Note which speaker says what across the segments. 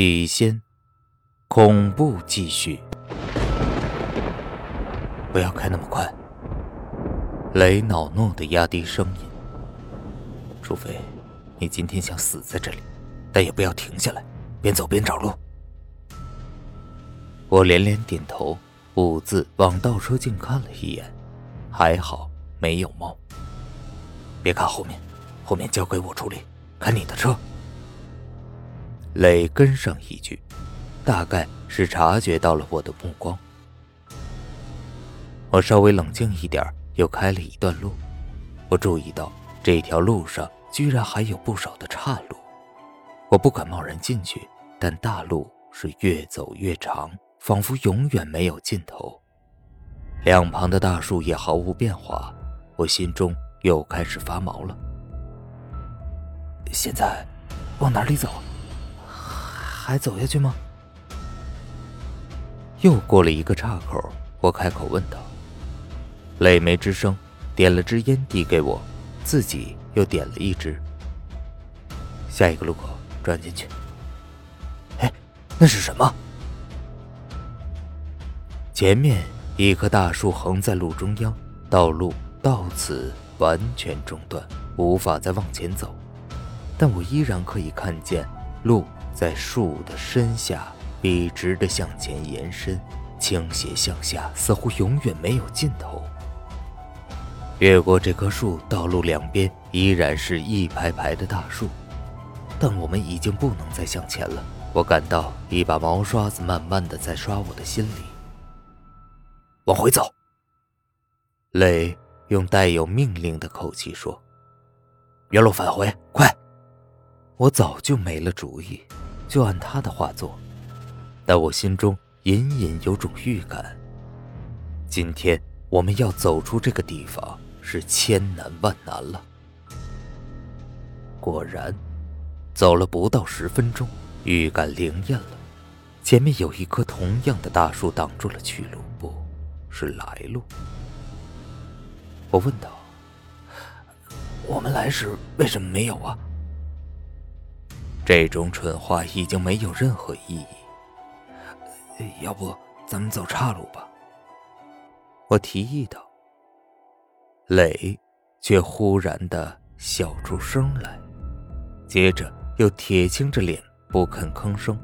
Speaker 1: 笔仙，恐怖继续。不要开那么快。雷恼怒的压低声音。除非你今天想死在这里，但也不要停下来，边走边找路。我连连点头，兀自往倒车镜看了一眼，还好没有猫。别看后面，后面交给我处理，看你的车。磊跟上一句，大概是察觉到了我的目光。我稍微冷静一点，又开了一段路。我注意到这条路上居然还有不少的岔路，我不敢贸然进去，但大路是越走越长，仿佛永远没有尽头。两旁的大树也毫无变化，我心中又开始发毛了。现在往哪里走？还走下去吗？又过了一个岔口，我开口问道。泪没吱声，点了支烟递给我，自己又点了一支。下一个路口转进去。哎，那是什么？前面一棵大树横在路中央，道路到此完全中断，无法再往前走。但我依然可以看见路在树的身下笔直的向前延伸，倾斜向下，似乎永远没有尽头。越过这棵树，道路两边依然是一排排的大树，但我们已经不能再向前了。我感到一把毛刷子慢慢的在刷我的心里。往回走。磊用带有命令的口气说：“原路返回，快！”我早就没了主意，就按他的话做，但我心中隐隐有种预感，今天我们要走出这个地方。是千难万难了。果然，走了不到十分钟，预感灵验了。前面有一棵同样的大树挡住了去路，不是来路。我问道：“我们来时为什么没有啊？”这种蠢话已经没有任何意义。要不咱们走岔路吧？我提议道。磊却忽然的笑出声来，接着又铁青着脸不肯吭声。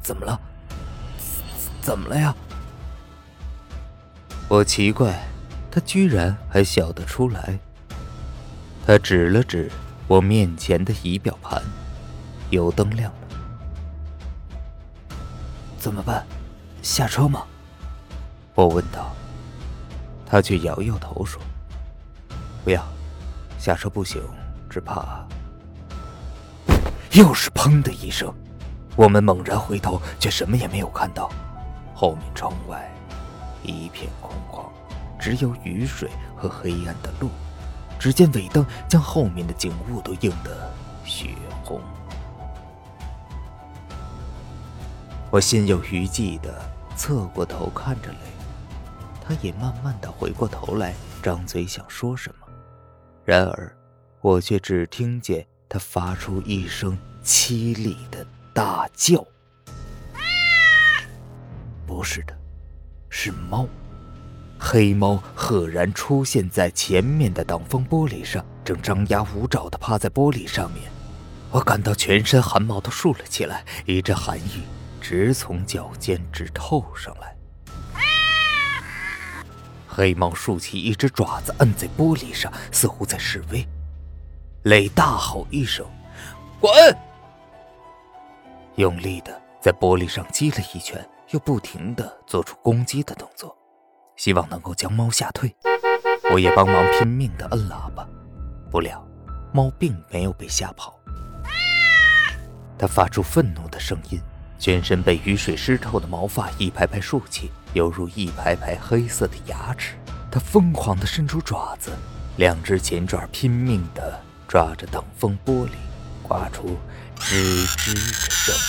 Speaker 1: 怎么了？怎么了呀？我奇怪，他居然还笑得出来。他指了指我面前的仪表盘，油灯亮了。怎么办？下车吗？我问道。他却摇摇头说：“不要，下车不行，只怕……”又是砰的一声，我们猛然回头，却什么也没有看到。后面窗外一片空旷，只有雨水和黑暗的路。只见尾灯将后面的景物都映得血红。我心有余悸的侧过头看着雷。他也慢慢的回过头来，张嘴想说什么，然而，我却只听见他发出一声凄厉的大叫。不是的，是猫，黑猫赫然出现在前面的挡风玻璃上，正张牙舞爪的趴在玻璃上面。我感到全身汗毛都竖了起来，一阵寒意直从脚尖直透上来。黑猫竖起一只爪子，摁在玻璃上，似乎在示威。雷大吼一声：“滚！”用力的在玻璃上击了一拳，又不停的做出攻击的动作，希望能够将猫吓退。我也帮忙拼命的摁喇叭，不料猫并没有被吓跑，它发出愤怒的声音。全身被雨水湿透的毛发一排排竖起，犹如一排排黑色的牙齿。它疯狂地伸出爪子，两只前爪拼命地抓着挡风玻璃，刮出吱吱的声音。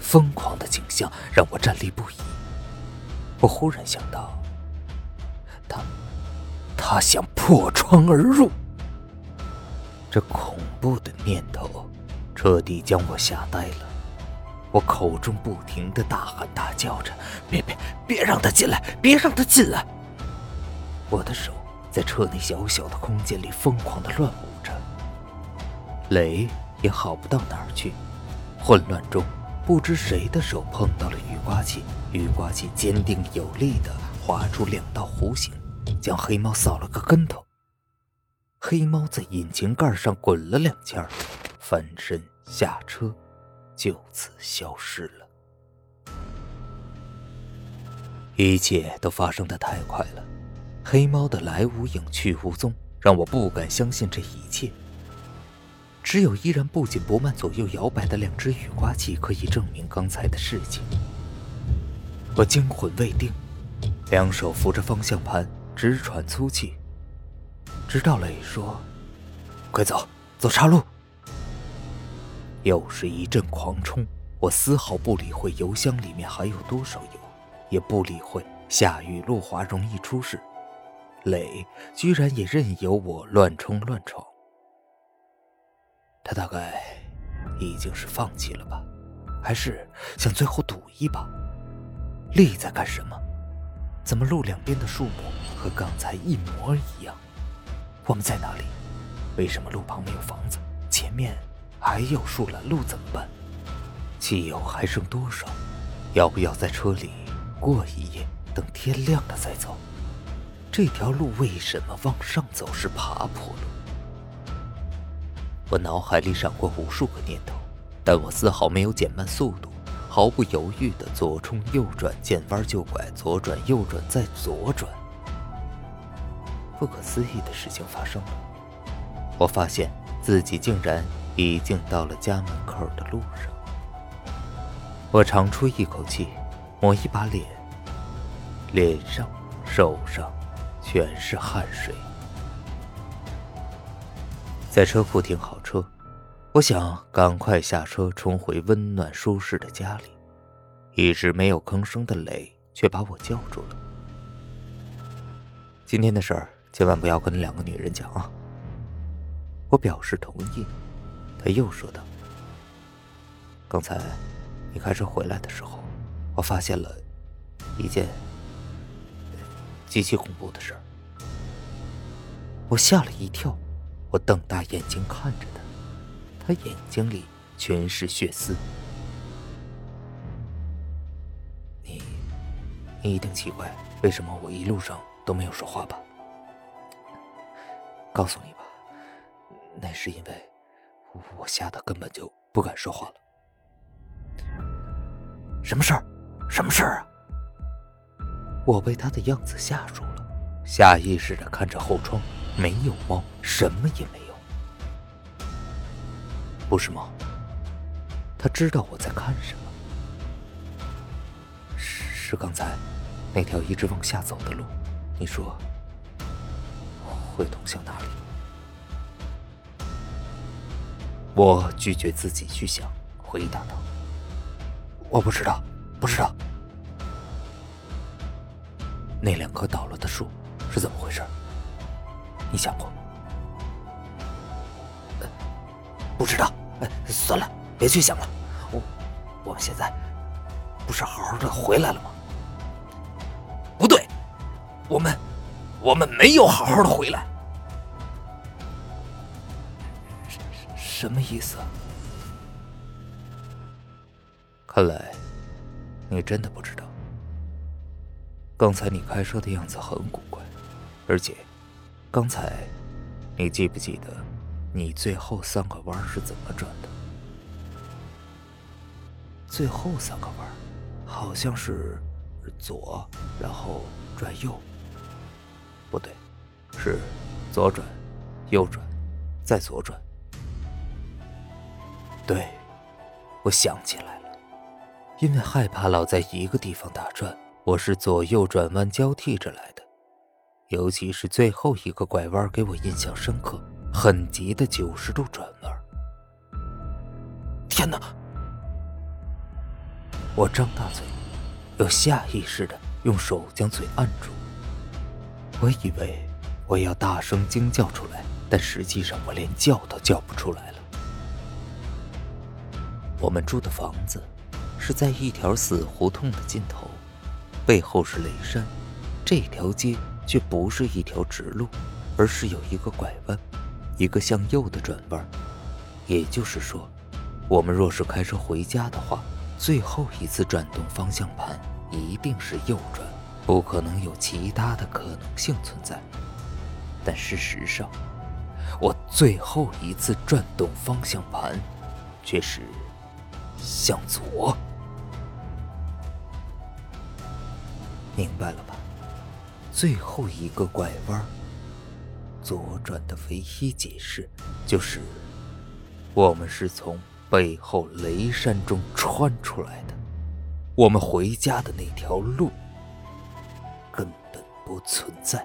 Speaker 1: 疯狂的景象让我站立不已。我忽然想到，他，他想破窗而入。这恐怖的念头。彻底将我吓呆了。我口中不停的大喊大叫着：“别别别让他进来！别让他进来！”我的手在车内小小的空间里疯狂的乱舞着，雷也好不到哪儿去。混乱中，不知谁的手碰到了雨刮器，雨刮器坚定有力的划出两道弧形，将黑猫扫了个跟头。黑猫在引擎盖上滚了两圈，翻身下车。就此消失了。一切都发生的太快了，黑猫的来无影去无踪，让我不敢相信这一切。只有依然不紧不慢、左右摇摆的两只雨刮器可以证明刚才的事情。我惊魂未定，两手扶着方向盘，直喘粗气，直到磊说：“快走，走岔路。”又是一阵狂冲，我丝毫不理会油箱里面还有多少油，也不理会下雨路滑容易出事。磊居然也任由我乱冲乱闯。他大概已经是放弃了吧，还是想最后赌一把？力在干什么？怎么路两边的树木和刚才一模一样？我们在哪里？为什么路旁没有房子？前面？还有树拦路怎么办？汽油还剩多少？要不要在车里过一夜，等天亮了再走？这条路为什么往上走是爬坡路？我脑海里闪过无数个念头，但我丝毫没有减慢速度，毫不犹豫的左冲右转，见弯就拐，左转右转再左转。不可思议的事情发生了，我发现自己竟然。已经到了家门口的路上，我长出一口气，抹一把脸，脸上、手上全是汗水。在车库停好车，我想赶快下车，冲回温暖舒适的家里。一直没有吭声的磊却把我叫住了：“今天的事儿千万不要跟两个女人讲啊！”我表示同意。他又说道：“刚才你开车回来的时候，我发现了一件极其恐怖的事儿。”我吓了一跳，我瞪大眼睛看着他，他眼睛里全是血丝。你，你一定奇怪为什么我一路上都没有说话吧？告诉你吧，那是因为……我吓得根本就不敢说话了。什么事儿？什么事儿啊？我被他的样子吓住了，下意识的看着后窗，没有猫，什么也没有。不是猫。他知道我在看什么。是是刚才那条一直往下走的路。你说会通向哪里？我拒绝自己去想，回答道：“我不知道，不知道。那两棵倒了的树是怎么回事？你想过？不知道。算了，别去想了。我，我们现在不是好好的回来了吗？不对，我们，我们没有好好的回来。”什么意思？看来你真的不知道。刚才你开车的样子很古怪，而且刚才你记不记得你最后三个弯是怎么转的？最后三个弯好像是左，然后转右。不对，是左转，右转，再左转。对，我想起来了，因为害怕老在一个地方打转，我是左右转弯交替着来的。尤其是最后一个拐弯，给我印象深刻，很急的九十度转弯。天哪！我张大嘴，又下意识的用手将嘴按住。我以为我要大声惊叫出来，但实际上我连叫都叫不出来了。我们住的房子是在一条死胡同的尽头，背后是雷山。这条街却不是一条直路，而是有一个拐弯，一个向右的转弯。也就是说，我们若是开车回家的话，最后一次转动方向盘一定是右转，不可能有其他的可能性存在。但事实上，我最后一次转动方向盘，却是向左。明白了吧？最后一个拐弯，左转的唯一解释就是，我们是从背后雷山中穿出来的，我们回家的那条路根本不存在。